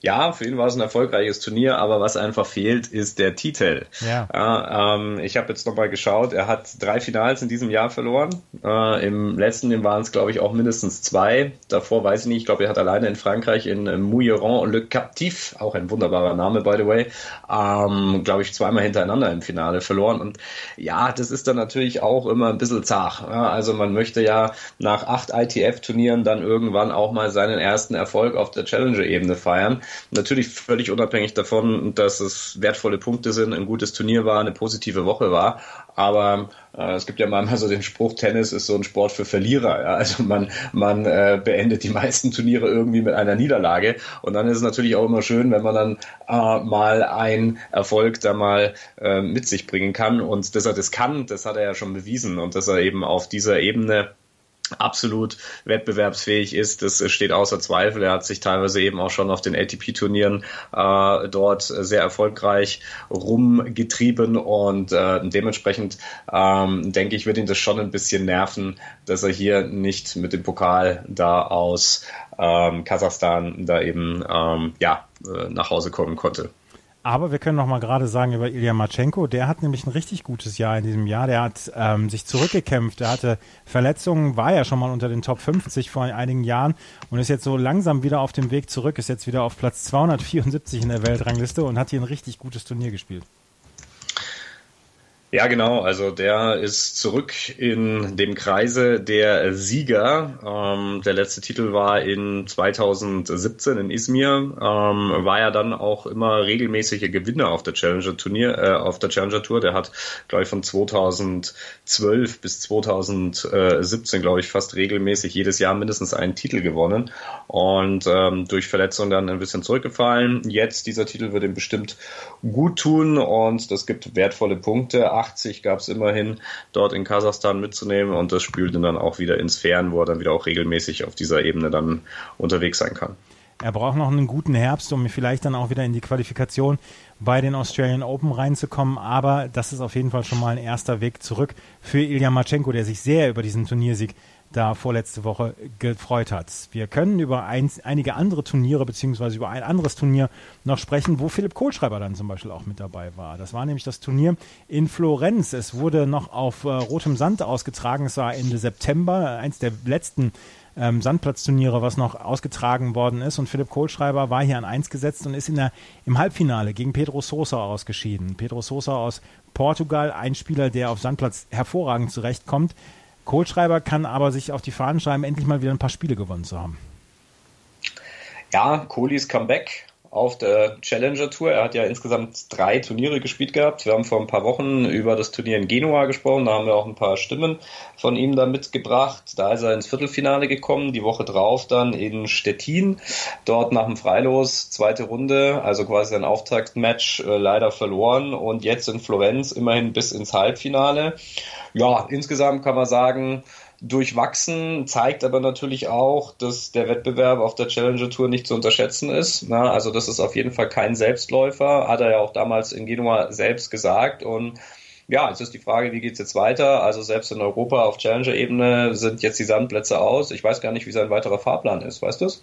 Ja, für ihn war es ein erfolgreiches Turnier, aber was einfach fehlt, ist der Titel. Ja. ja ähm, ich habe jetzt nochmal geschaut, er hat drei Finals in diesem Jahr verloren. Äh, Im letzten waren es, glaube ich, auch mindestens zwei. Davor weiß ich nicht, ich glaube, er hat alleine in Frankreich in äh, Mouilleron Le Captif, auch ein wunderbarer Name, by the way, ähm, glaube ich, zweimal hintereinander im Finale verloren. Und ja, das ist dann natürlich auch immer ein bisschen zart. Ja, also man möchte ja nach acht ITF-Turnieren dann irgendwann auch mal seinen ersten Erfolg auf der Challenger-Ebene feiern. Natürlich völlig unabhängig davon, dass es wertvolle Punkte sind, ein gutes Turnier war, eine positive Woche war. Aber äh, es gibt ja manchmal so den Spruch, Tennis ist so ein Sport für Verlierer. Ja? Also man, man äh, beendet die meisten Turniere irgendwie mit einer Niederlage. Und dann ist es natürlich auch immer schön, wenn man dann äh, mal einen Erfolg da mal äh, mit sich bringen kann. Und dass er das kann, das hat er ja schon bewiesen. Und dass er eben auf dieser Ebene absolut wettbewerbsfähig ist, das steht außer Zweifel. Er hat sich teilweise eben auch schon auf den ATP-Turnieren äh, dort sehr erfolgreich rumgetrieben und äh, dementsprechend ähm, denke ich, wird ihn das schon ein bisschen nerven, dass er hier nicht mit dem Pokal da aus ähm, Kasachstan da eben ähm, ja äh, nach Hause kommen konnte. Aber wir können noch mal gerade sagen über Ilya Matschenko, der hat nämlich ein richtig gutes Jahr in diesem Jahr. Der hat ähm, sich zurückgekämpft, der hatte Verletzungen, war ja schon mal unter den Top 50 vor einigen Jahren und ist jetzt so langsam wieder auf dem Weg zurück, ist jetzt wieder auf Platz 274 in der Weltrangliste und hat hier ein richtig gutes Turnier gespielt. Ja, genau. Also der ist zurück in dem Kreise der Sieger. Ähm, der letzte Titel war in 2017 in Izmir. Ähm, war ja dann auch immer regelmäßiger Gewinner auf der Challenger Turnier, äh, auf der Challenger Tour. Der hat, glaube ich, von 2012 bis 2017, glaube ich, fast regelmäßig jedes Jahr mindestens einen Titel gewonnen und ähm, durch Verletzung dann ein bisschen zurückgefallen. Jetzt dieser Titel wird ihm bestimmt gut tun und das gibt wertvolle Punkte 80 gab es immerhin dort in Kasachstan mitzunehmen und das ihn dann auch wieder ins Fern, wo er dann wieder auch regelmäßig auf dieser Ebene dann unterwegs sein kann. Er braucht noch einen guten Herbst, um vielleicht dann auch wieder in die Qualifikation bei den Australian Open reinzukommen. Aber das ist auf jeden Fall schon mal ein erster Weg zurück für Ilya Matschenko, der sich sehr über diesen Turniersieg da vorletzte Woche gefreut hat. Wir können über ein, einige andere Turniere beziehungsweise über ein anderes Turnier noch sprechen, wo Philipp Kohlschreiber dann zum Beispiel auch mit dabei war. Das war nämlich das Turnier in Florenz. Es wurde noch auf äh, rotem Sand ausgetragen. Es war Ende September, eins der letzten ähm, Sandplatzturniere, was noch ausgetragen worden ist. Und Philipp Kohlschreiber war hier an eins gesetzt und ist in der, im Halbfinale gegen Pedro Sosa ausgeschieden. Pedro Sosa aus Portugal, ein Spieler, der auf Sandplatz hervorragend zurechtkommt. Kohlschreiber kann aber sich auf die Fahnen schreiben, endlich mal wieder ein paar Spiele gewonnen zu haben. Ja, Kohlis Comeback auf der Challenger Tour. Er hat ja insgesamt drei Turniere gespielt gehabt. Wir haben vor ein paar Wochen über das Turnier in Genua gesprochen. Da haben wir auch ein paar Stimmen von ihm da mitgebracht. Da ist er ins Viertelfinale gekommen. Die Woche drauf dann in Stettin. Dort nach dem Freilos, zweite Runde, also quasi ein Auftaktmatch, äh, leider verloren. Und jetzt in Florenz immerhin bis ins Halbfinale. Ja, insgesamt kann man sagen, durchwachsen, zeigt aber natürlich auch, dass der Wettbewerb auf der Challenger Tour nicht zu unterschätzen ist. Na, also das ist auf jeden Fall kein Selbstläufer, hat er ja auch damals in Genua selbst gesagt und ja, jetzt ist die Frage, wie geht's jetzt weiter? Also selbst in Europa auf Challenger-Ebene sind jetzt die Sandplätze aus. Ich weiß gar nicht, wie sein weiterer Fahrplan ist. Weißt du es?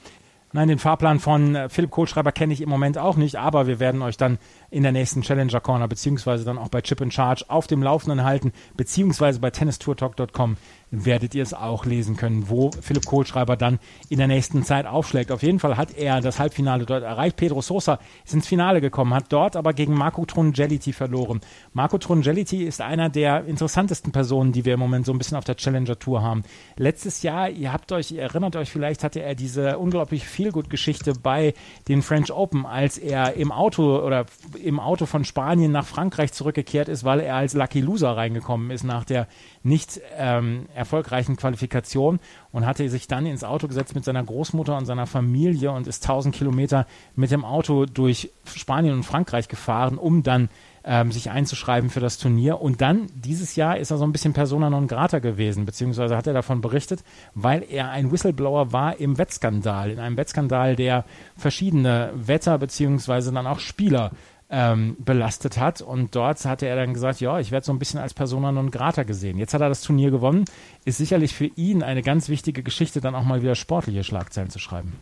Nein, den Fahrplan von äh, Philipp Kohlschreiber kenne ich im Moment auch nicht, aber wir werden euch dann in der nächsten Challenger Corner beziehungsweise dann auch bei Chip in Charge auf dem Laufenden halten, beziehungsweise bei tennistourtalk.com werdet ihr es auch lesen können, wo Philipp Kohlschreiber dann in der nächsten Zeit aufschlägt. Auf jeden Fall hat er das Halbfinale dort erreicht. Pedro Sosa ist ins Finale gekommen, hat dort aber gegen Marco Trongeliti verloren. Marco Trongeliti ist einer der interessantesten Personen, die wir im Moment so ein bisschen auf der Challenger Tour haben. Letztes Jahr, ihr habt euch, ihr erinnert euch vielleicht, hatte er diese unglaublich Feelgood-Geschichte bei den French Open, als er im Auto oder im Auto von Spanien nach Frankreich zurückgekehrt ist, weil er als Lucky Loser reingekommen ist nach der nicht ähm, erfolgreichen Qualifikation und hatte sich dann ins Auto gesetzt mit seiner Großmutter und seiner Familie und ist 1000 Kilometer mit dem Auto durch Spanien und Frankreich gefahren, um dann ähm, sich einzuschreiben für das Turnier. Und dann, dieses Jahr, ist er so ein bisschen persona non grata gewesen, beziehungsweise hat er davon berichtet, weil er ein Whistleblower war im Wettskandal, in einem Wettskandal, der verschiedene Wetter beziehungsweise dann auch Spieler ähm, belastet hat. Und dort hatte er dann gesagt, ja, ich werde so ein bisschen als Persona non grata gesehen. Jetzt hat er das Turnier gewonnen. Ist sicherlich für ihn eine ganz wichtige Geschichte, dann auch mal wieder sportliche Schlagzeilen zu schreiben.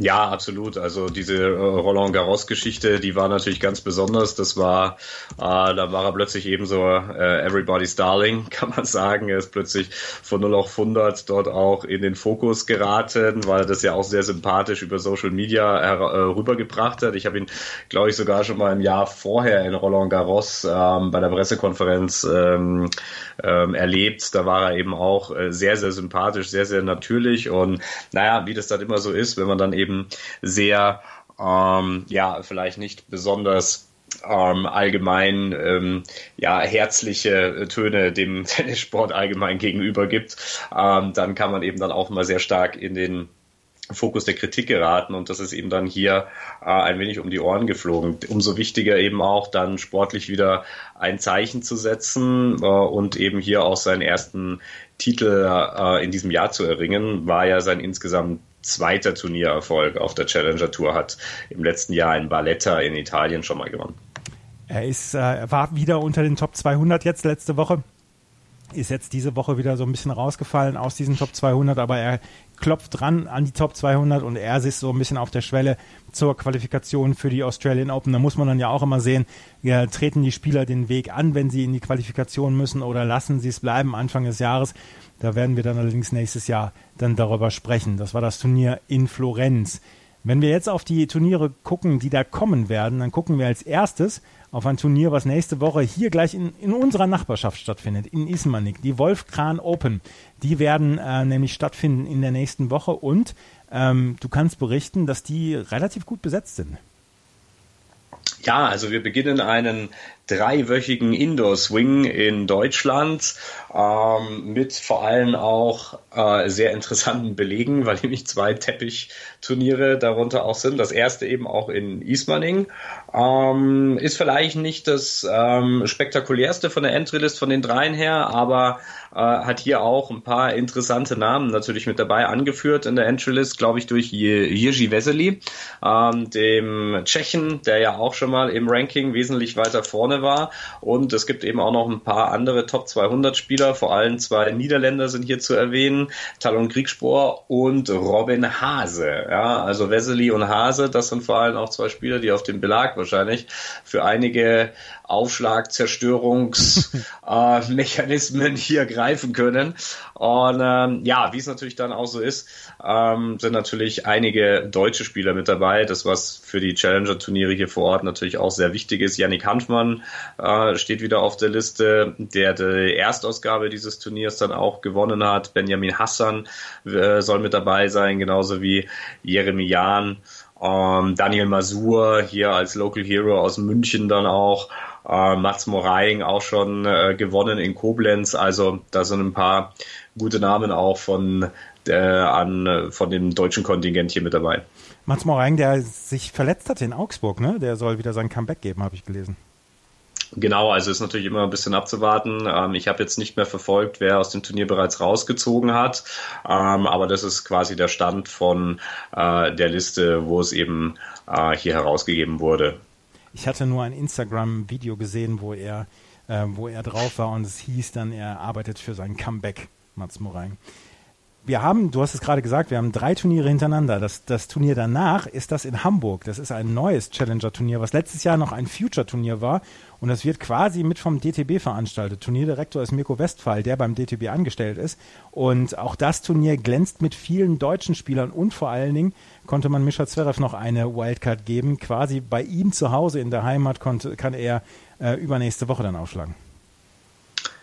Ja, absolut. Also diese äh, Roland Garros Geschichte, die war natürlich ganz besonders. Das war, äh, da war er plötzlich eben so äh, Everybody's Darling, [laughs] kann man sagen. Er ist plötzlich von 0 auf 100 dort auch in den Fokus geraten, weil er das ja auch sehr sympathisch über Social Media äh, rübergebracht hat. Ich habe ihn, glaube ich, sogar schon mal im Jahr vorher in Roland Garros ähm, bei der Pressekonferenz ähm, ähm, erlebt. Da war er eben auch äh, sehr, sehr sympathisch, sehr, sehr natürlich und naja, wie das dann immer so ist, wenn man dann eben eben sehr, ähm, ja, vielleicht nicht besonders ähm, allgemein ähm, ja herzliche Töne dem [laughs] Tennissport allgemein gegenüber gibt, ähm, dann kann man eben dann auch mal sehr stark in den Fokus der Kritik geraten und das ist eben dann hier äh, ein wenig um die Ohren geflogen. Umso wichtiger eben auch dann sportlich wieder ein Zeichen zu setzen äh, und eben hier auch seinen ersten Titel äh, in diesem Jahr zu erringen, war ja sein insgesamt zweiter Turniererfolg auf der Challenger Tour, hat im letzten Jahr in Valletta in Italien schon mal gewonnen. Er ist, äh, war wieder unter den Top 200 jetzt letzte Woche. Ist jetzt diese Woche wieder so ein bisschen rausgefallen aus diesen Top 200, aber er klopft dran an die Top 200 und er ist so ein bisschen auf der Schwelle zur Qualifikation für die Australian Open. Da muss man dann ja auch immer sehen, ja, treten die Spieler den Weg an, wenn sie in die Qualifikation müssen oder lassen sie es bleiben Anfang des Jahres. Da werden wir dann allerdings nächstes Jahr dann darüber sprechen. Das war das Turnier in Florenz. Wenn wir jetzt auf die Turniere gucken, die da kommen werden, dann gucken wir als erstes auf ein Turnier, was nächste Woche hier gleich in, in unserer Nachbarschaft stattfindet, in Ismaning, die Wolfkran Open. Die werden äh, nämlich stattfinden in der nächsten Woche und ähm, du kannst berichten, dass die relativ gut besetzt sind. Ja, also wir beginnen einen dreiwöchigen Indoor-Swing in Deutschland ähm, mit vor allem auch äh, sehr interessanten Belegen, [laughs] weil nämlich zwei Teppichturniere darunter auch sind. Das erste eben auch in Ismaning. Ähm, ist vielleicht nicht das ähm, spektakulärste von der Entry-List von den dreien her, aber äh, hat hier auch ein paar interessante Namen natürlich mit dabei angeführt in der Entry-List, glaube ich, durch Jiří Vesely, ähm, dem Tschechen, der ja auch schon mal im Ranking wesentlich weiter vorne war. Und es gibt eben auch noch ein paar andere Top 200 Spieler, vor allem zwei Niederländer sind hier zu erwähnen, Talon Kriegspor und Robin Hase. Ja, also Vesely und Hase, das sind vor allem auch zwei Spieler, die auf dem Belag wahrscheinlich für einige Aufschlag, Zerstörungsmechanismen äh, [laughs] hier greifen können. Und ähm, ja, wie es natürlich dann auch so ist, ähm, sind natürlich einige deutsche Spieler mit dabei. Das, was für die Challenger-Turniere hier vor Ort natürlich auch sehr wichtig ist. Yannick Hanfmann äh, steht wieder auf der Liste, der die Erstausgabe dieses Turniers dann auch gewonnen hat. Benjamin Hassan äh, soll mit dabei sein, genauso wie Jeremy Jahn. Ähm, Daniel Masur hier als Local Hero aus München dann auch. Äh, Mats Moraing auch schon äh, gewonnen in Koblenz. Also da sind ein paar gute Namen auch von, äh, an, von dem deutschen Kontingent hier mit dabei. Mats Moraing, der sich verletzt hat in Augsburg, ne? der soll wieder sein Comeback geben, habe ich gelesen. Genau, also ist natürlich immer ein bisschen abzuwarten. Ähm, ich habe jetzt nicht mehr verfolgt, wer aus dem Turnier bereits rausgezogen hat, ähm, aber das ist quasi der Stand von äh, der Liste, wo es eben äh, hier herausgegeben wurde. Ich hatte nur ein Instagram-Video gesehen, wo er, äh, wo er drauf war und es hieß dann, er arbeitet für sein Comeback, Mats Moraing. Wir haben, du hast es gerade gesagt, wir haben drei Turniere hintereinander. Das, das Turnier danach ist das in Hamburg. Das ist ein neues Challenger-Turnier, was letztes Jahr noch ein Future-Turnier war. Und das wird quasi mit vom DTB veranstaltet. Turnierdirektor ist Mirko Westphal, der beim DTB angestellt ist. Und auch das Turnier glänzt mit vielen deutschen Spielern und vor allen Dingen konnte man Mischa Zverev noch eine Wildcard geben. Quasi bei ihm zu Hause in der Heimat konnte, kann er äh, übernächste Woche dann aufschlagen.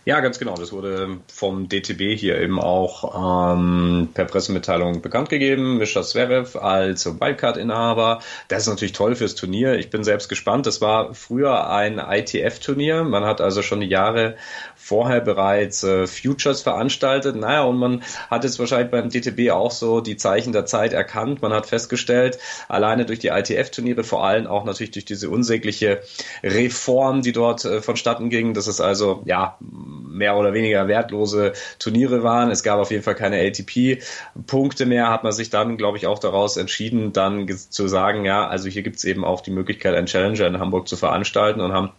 Ja, ganz genau. Das wurde vom DTB hier eben auch ähm, per Pressemitteilung bekannt gegeben. Mischa Zverev als Wildcard-Inhaber. Das ist natürlich toll fürs Turnier. Ich bin selbst gespannt. Das war früher ein ITF-Turnier. Man hat also schon die Jahre vorher bereits äh, Futures veranstaltet. Naja, und man hat jetzt wahrscheinlich beim DTB auch so die Zeichen der Zeit erkannt. Man hat festgestellt, alleine durch die ITF-Turniere, vor allem auch natürlich durch diese unsägliche Reform, die dort äh, vonstatten ging, dass es also ja mehr oder weniger wertlose Turniere waren. Es gab auf jeden Fall keine ATP-Punkte mehr, hat man sich dann, glaube ich, auch daraus entschieden, dann zu sagen, ja, also hier gibt es eben auch die Möglichkeit, einen Challenger in Hamburg zu veranstalten und haben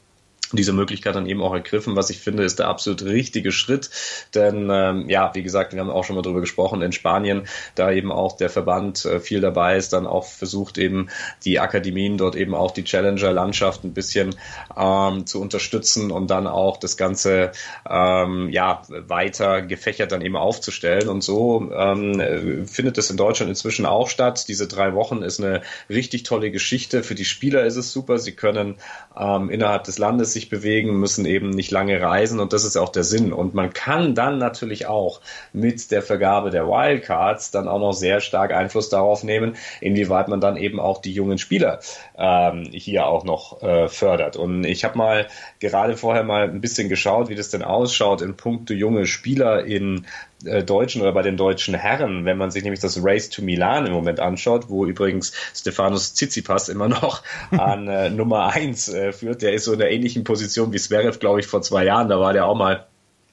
diese Möglichkeit dann eben auch ergriffen, was ich finde, ist der absolut richtige Schritt. Denn ähm, ja, wie gesagt, wir haben auch schon mal drüber gesprochen, in Spanien, da eben auch der Verband äh, viel dabei ist, dann auch versucht eben die Akademien dort eben auch die Challenger-Landschaft ein bisschen ähm, zu unterstützen und dann auch das Ganze ähm, ja weiter gefächert dann eben aufzustellen. Und so ähm, findet es in Deutschland inzwischen auch statt. Diese drei Wochen ist eine richtig tolle Geschichte. Für die Spieler ist es super. Sie können ähm, innerhalb des Landes sich bewegen, müssen eben nicht lange reisen und das ist auch der Sinn. Und man kann dann natürlich auch mit der Vergabe der Wildcards dann auch noch sehr stark Einfluss darauf nehmen, inwieweit man dann eben auch die jungen Spieler ähm, hier auch noch äh, fördert. Und ich habe mal gerade vorher mal ein bisschen geschaut, wie das denn ausschaut in puncto junge Spieler in Deutschen oder bei den deutschen Herren, wenn man sich nämlich das Race to Milan im Moment anschaut, wo übrigens Stefanos Tsitsipas immer noch [laughs] an äh, Nummer eins äh, führt. Der ist so in der ähnlichen Position wie Zverev, glaube ich, vor zwei Jahren. Da war der auch mal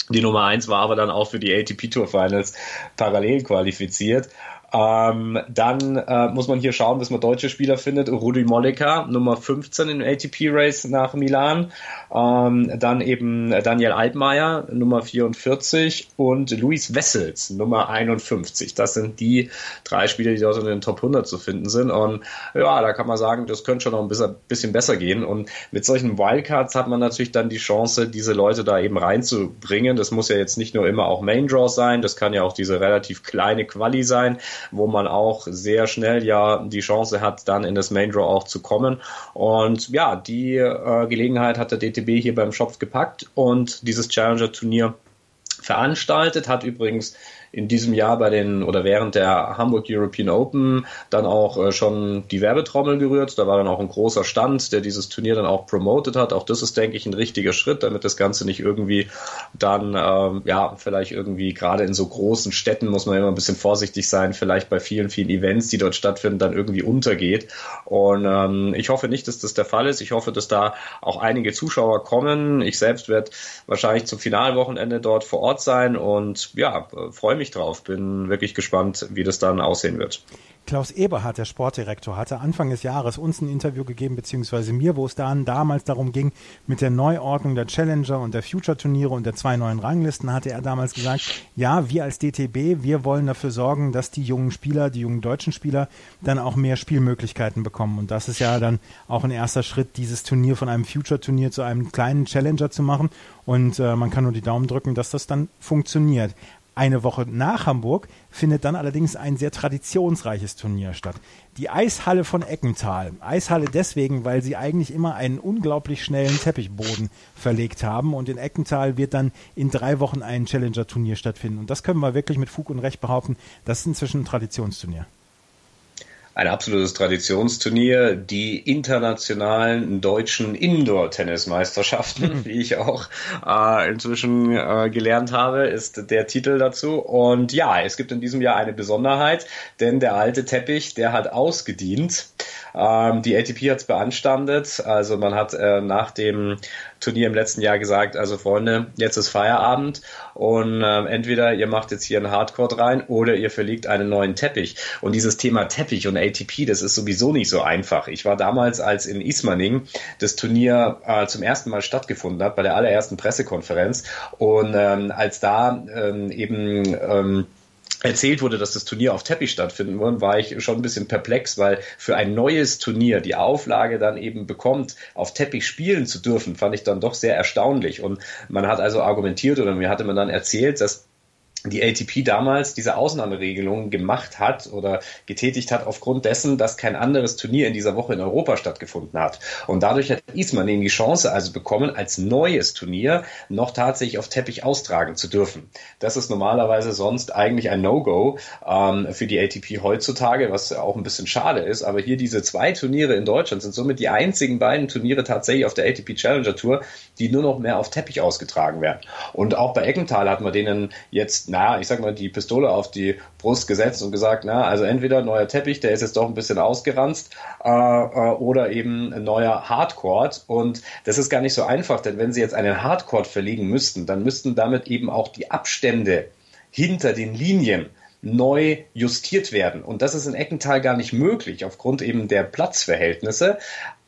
die Nummer eins war aber dann auch für die ATP Tour Finals parallel qualifiziert. Ähm, dann äh, muss man hier schauen, dass man deutsche Spieler findet. Rudi Mollica, Nummer 15 im ATP-Race nach Milan. Ähm, dann eben Daniel Altmaier, Nummer 44 und Luis Wessels, Nummer 51. Das sind die drei Spieler, die dort in den Top 100 zu finden sind. Und ja, da kann man sagen, das könnte schon noch ein bisschen besser gehen. Und mit solchen Wildcards hat man natürlich dann die Chance, diese Leute da eben reinzubringen. Das muss ja jetzt nicht nur immer auch Main Draw sein, das kann ja auch diese relativ kleine Quali sein wo man auch sehr schnell ja die Chance hat, dann in das Main Draw auch zu kommen. Und ja, die äh, Gelegenheit hat der DTB hier beim Schopf gepackt und dieses Challenger-Turnier veranstaltet, hat übrigens in diesem Jahr bei den oder während der Hamburg European Open dann auch äh, schon die Werbetrommel gerührt. Da war dann auch ein großer Stand, der dieses Turnier dann auch promotet hat. Auch das ist, denke ich, ein richtiger Schritt, damit das Ganze nicht irgendwie dann, ähm, ja, vielleicht irgendwie gerade in so großen Städten muss man immer ein bisschen vorsichtig sein, vielleicht bei vielen, vielen Events, die dort stattfinden, dann irgendwie untergeht. Und ähm, ich hoffe nicht, dass das der Fall ist. Ich hoffe, dass da auch einige Zuschauer kommen. Ich selbst werde wahrscheinlich zum Finalwochenende dort vor Ort sein und ja, freue mich mich drauf. Bin wirklich gespannt, wie das dann aussehen wird. Klaus Eberhardt, der Sportdirektor, hatte Anfang des Jahres uns ein Interview gegeben, beziehungsweise mir, wo es dann damals darum ging, mit der Neuordnung der Challenger und der Future-Turniere und der zwei neuen Ranglisten, hatte er damals gesagt, ja, wir als DTB, wir wollen dafür sorgen, dass die jungen Spieler, die jungen deutschen Spieler, dann auch mehr Spielmöglichkeiten bekommen. Und das ist ja dann auch ein erster Schritt, dieses Turnier von einem Future-Turnier zu einem kleinen Challenger zu machen. Und äh, man kann nur die Daumen drücken, dass das dann funktioniert. Eine Woche nach Hamburg findet dann allerdings ein sehr traditionsreiches Turnier statt. Die Eishalle von Eckental. Eishalle deswegen, weil sie eigentlich immer einen unglaublich schnellen Teppichboden verlegt haben und in Eckental wird dann in drei Wochen ein Challenger-Turnier stattfinden. Und das können wir wirklich mit Fug und Recht behaupten. Das ist inzwischen ein Traditionsturnier ein absolutes Traditionsturnier, die internationalen deutschen Indoor-Tennismeisterschaften, wie ich auch äh, inzwischen äh, gelernt habe, ist der Titel dazu. Und ja, es gibt in diesem Jahr eine Besonderheit, denn der alte Teppich, der hat ausgedient. Ähm, die ATP hat es beanstandet. Also man hat äh, nach dem Turnier im letzten Jahr gesagt, also Freunde, jetzt ist Feierabend und äh, entweder ihr macht jetzt hier einen Hardcore rein oder ihr verlegt einen neuen Teppich. Und dieses Thema Teppich und ATP, das ist sowieso nicht so einfach. Ich war damals, als in Ismaning das Turnier äh, zum ersten Mal stattgefunden hat, bei der allerersten Pressekonferenz und ähm, als da ähm, eben ähm, erzählt wurde, dass das Turnier auf Teppich stattfinden wird, war ich schon ein bisschen perplex, weil für ein neues Turnier die Auflage dann eben bekommt, auf Teppich spielen zu dürfen, fand ich dann doch sehr erstaunlich. Und man hat also argumentiert oder mir hatte man dann erzählt, dass die ATP damals diese Ausnahmeregelung gemacht hat oder getätigt hat aufgrund dessen, dass kein anderes Turnier in dieser Woche in Europa stattgefunden hat. Und dadurch hat Ismaning die Chance also bekommen, als neues Turnier noch tatsächlich auf Teppich austragen zu dürfen. Das ist normalerweise sonst eigentlich ein No-Go ähm, für die ATP heutzutage, was auch ein bisschen schade ist. Aber hier diese zwei Turniere in Deutschland sind somit die einzigen beiden Turniere tatsächlich auf der ATP Challenger Tour, die nur noch mehr auf Teppich ausgetragen werden. Und auch bei Eckenthal hat man denen jetzt naja, ich sag mal, die Pistole auf die Brust gesetzt und gesagt, na, also entweder neuer Teppich, der ist jetzt doch ein bisschen ausgeranzt, äh, äh, oder eben neuer Hardcourt. Und das ist gar nicht so einfach, denn wenn sie jetzt einen Hardcourt verlegen müssten, dann müssten damit eben auch die Abstände hinter den Linien neu justiert werden. Und das ist in Eckenthal gar nicht möglich, aufgrund eben der Platzverhältnisse.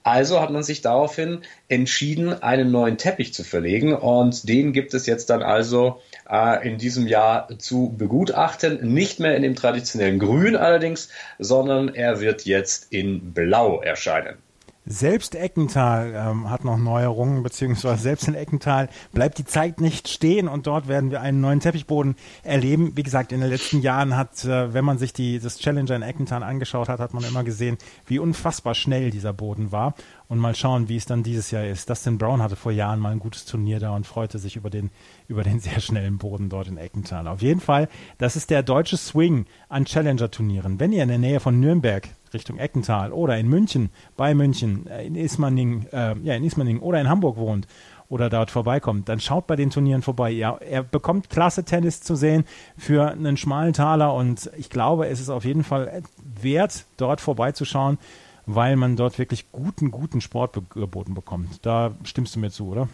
Also hat man sich daraufhin entschieden, einen neuen Teppich zu verlegen und den gibt es jetzt dann also äh, in diesem Jahr zu begutachten. Nicht mehr in dem traditionellen Grün allerdings, sondern er wird jetzt in Blau erscheinen. Selbst Eckental ähm, hat noch Neuerungen, beziehungsweise selbst in Eckental bleibt die Zeit nicht stehen und dort werden wir einen neuen Teppichboden erleben. Wie gesagt, in den letzten Jahren hat, äh, wenn man sich die, das Challenger in Eckental angeschaut hat, hat man immer gesehen, wie unfassbar schnell dieser Boden war. Und mal schauen, wie es dann dieses Jahr ist. Dustin Brown hatte vor Jahren mal ein gutes Turnier da und freute sich über den, über den [laughs] sehr schnellen Boden dort in Eckental. Auf jeden Fall, das ist der deutsche Swing an Challenger-Turnieren. Wenn ihr in der Nähe von Nürnberg Richtung Eckental oder in München, bei München, äh, in Ismaning, äh, ja, in Ismaning oder in Hamburg wohnt oder dort vorbeikommt, dann schaut bei den Turnieren vorbei. Ja, er bekommt klasse Tennis zu sehen für einen schmalen Taler und ich glaube, es ist auf jeden Fall wert, dort vorbeizuschauen, weil man dort wirklich guten, guten Sport geboten bekommt. Da stimmst du mir zu, oder?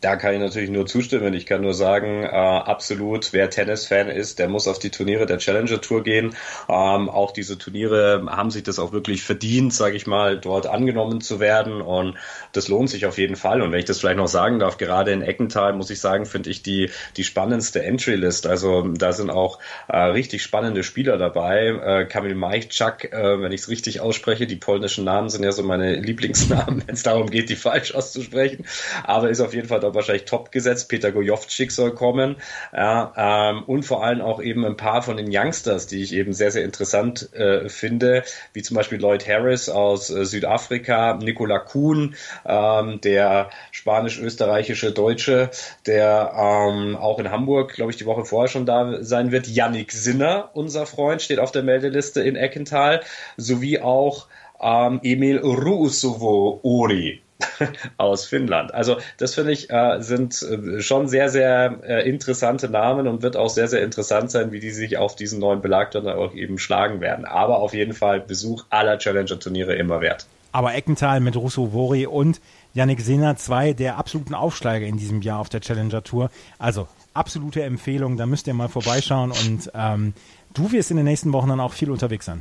Da kann ich natürlich nur zustimmen. Ich kann nur sagen, äh, absolut, wer Tennis-Fan ist, der muss auf die Turniere der Challenger Tour gehen. Ähm, auch diese Turniere haben sich das auch wirklich verdient, sage ich mal, dort angenommen zu werden. Und das lohnt sich auf jeden Fall. Und wenn ich das vielleicht noch sagen darf, gerade in Eckental, muss ich sagen, finde ich die, die spannendste Entry-List. Also da sind auch äh, richtig spannende Spieler dabei. Äh, Kamil Majczak, äh, wenn ich es richtig ausspreche, die polnischen Namen sind ja so meine Lieblingsnamen, [laughs] wenn es darum geht, die falsch auszusprechen. Aber ist auf jeden Fall wahrscheinlich top gesetzt. Peter Gojovcik soll kommen. Ja, ähm, und vor allem auch eben ein paar von den Youngsters, die ich eben sehr, sehr interessant äh, finde, wie zum Beispiel Lloyd Harris aus äh, Südafrika, Nicola Kuhn, ähm, der spanisch-österreichische Deutsche, der ähm, auch in Hamburg, glaube ich, die Woche vorher schon da sein wird. Yannick Sinner, unser Freund, steht auf der Meldeliste in Eckental, sowie auch ähm, Emil Ruusuvo Ori [laughs] aus Finnland. Also das finde ich äh, sind äh, schon sehr, sehr äh, interessante Namen und wird auch sehr, sehr interessant sein, wie die sich auf diesen neuen Belag dann auch eben schlagen werden. Aber auf jeden Fall Besuch aller Challenger-Turniere immer wert. Aber Eckental mit Russo Vori und Yannick Sinner, zwei der absoluten Aufsteiger in diesem Jahr auf der Challenger Tour. Also absolute Empfehlung, da müsst ihr mal vorbeischauen und ähm, du wirst in den nächsten Wochen dann auch viel unterwegs sein.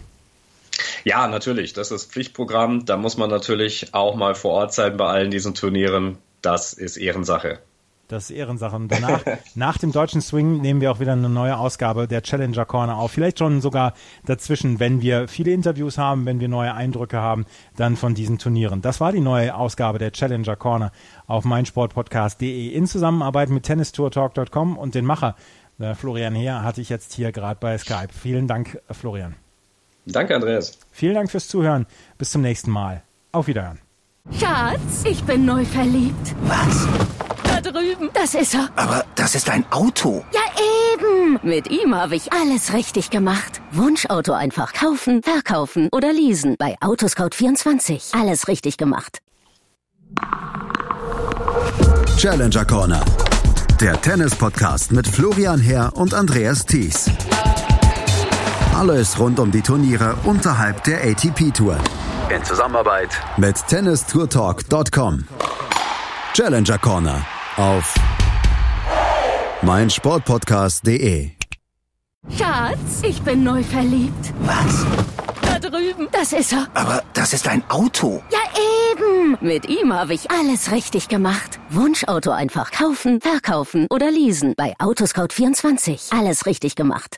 Ja, natürlich. Das ist Pflichtprogramm. Da muss man natürlich auch mal vor Ort sein bei allen diesen Turnieren. Das ist Ehrensache. Das ist Ehrensache. Und danach, [laughs] nach dem deutschen Swing, nehmen wir auch wieder eine neue Ausgabe der Challenger Corner auf. Vielleicht schon sogar dazwischen, wenn wir viele Interviews haben, wenn wir neue Eindrücke haben, dann von diesen Turnieren. Das war die neue Ausgabe der Challenger Corner auf meinsportpodcast.de in Zusammenarbeit mit tennistourtalk.com und den Macher äh, Florian Heer hatte ich jetzt hier gerade bei Skype. Vielen Dank, äh, Florian. Danke, Andreas. Vielen Dank fürs Zuhören. Bis zum nächsten Mal. Auf Wiederhören. Schatz, ich bin neu verliebt. Was? Da drüben. Das ist er. Aber das ist ein Auto. Ja, eben. Mit ihm habe ich alles richtig gemacht. Wunschauto einfach kaufen, verkaufen oder leasen. Bei Autoscout24. Alles richtig gemacht. Challenger Corner. Der Tennis-Podcast mit Florian Herr und Andreas Thies. Alles rund um die Turniere unterhalb der ATP-Tour. In Zusammenarbeit mit tennistourtalk.com. Challenger Corner auf meinsportpodcast.de. Schatz, ich bin neu verliebt. Was? Da drüben. Das ist er. Aber das ist ein Auto. Ja, eben. Mit ihm habe ich alles richtig gemacht. Wunschauto einfach kaufen, verkaufen oder leasen. Bei Autoscout24. Alles richtig gemacht.